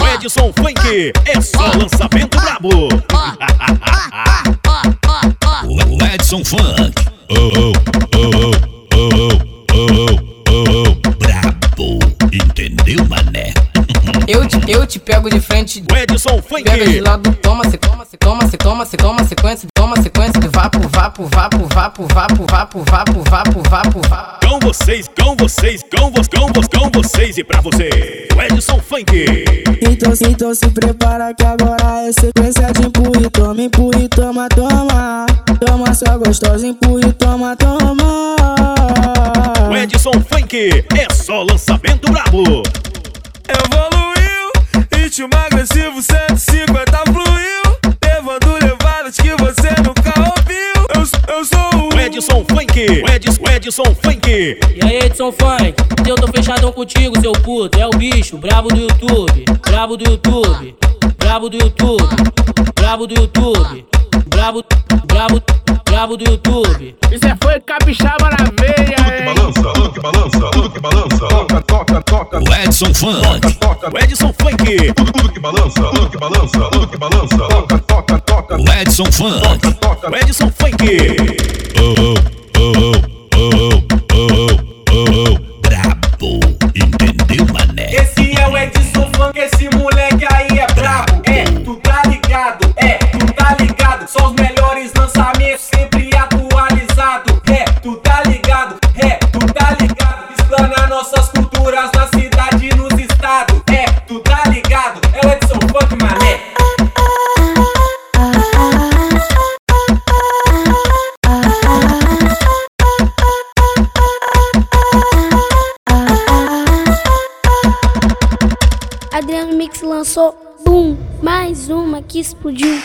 o Edson Funk é só lançamento brabo. O Edson Funk. Oh, oh, oh, oh, oh, oh, oh, oh, brabo. Entendeu, mané? Eu te, eu te pego de frente, O Edson pega de Funk lado, toma, se toma, se toma, se toma, se toma, sequência, toma, sequência vapo, vapo, vapo, vapo, vapo, vapo, vapo, vapo, vapo, vapo. com vocês, com vocês, com vocês, com vocês, com vocês e pra vocês. O Edson Funk. Então, então se prepara que agora é sequência de empurre, toma, empurre, toma, toma. Toma sua gostosa, empurre, toma, toma. O Edson Funk é só lançamento brabo. Evoluiu, ritmo agressivo 150 fluiu, levando levadas que você nunca ouviu. Eu, eu sou o Edson Funk. O Edson, o Edson Funk. E aí, Edson Funk, eu tô fechadão contigo, seu puto. É o bicho, brabo do YouTube, brabo do YouTube, brabo do YouTube, brabo do YouTube, brabo, brabo, brabo do YouTube. Isso é foi capixaba na veia, hein? balança, que balança, Edson Funk. toca, O Edson Funk. tudo, tudo que balança, tudo que balança, tudo que balança. Toca, toca, toca, O Edson Funk. toca. O Edson Funk. Oh, oh, oh, oh, oh, oh, oh, oh, brabo. Entendeu, mané? Esse é o Edson Funk, esse moleque lançou Boom, mais uma que explodiu.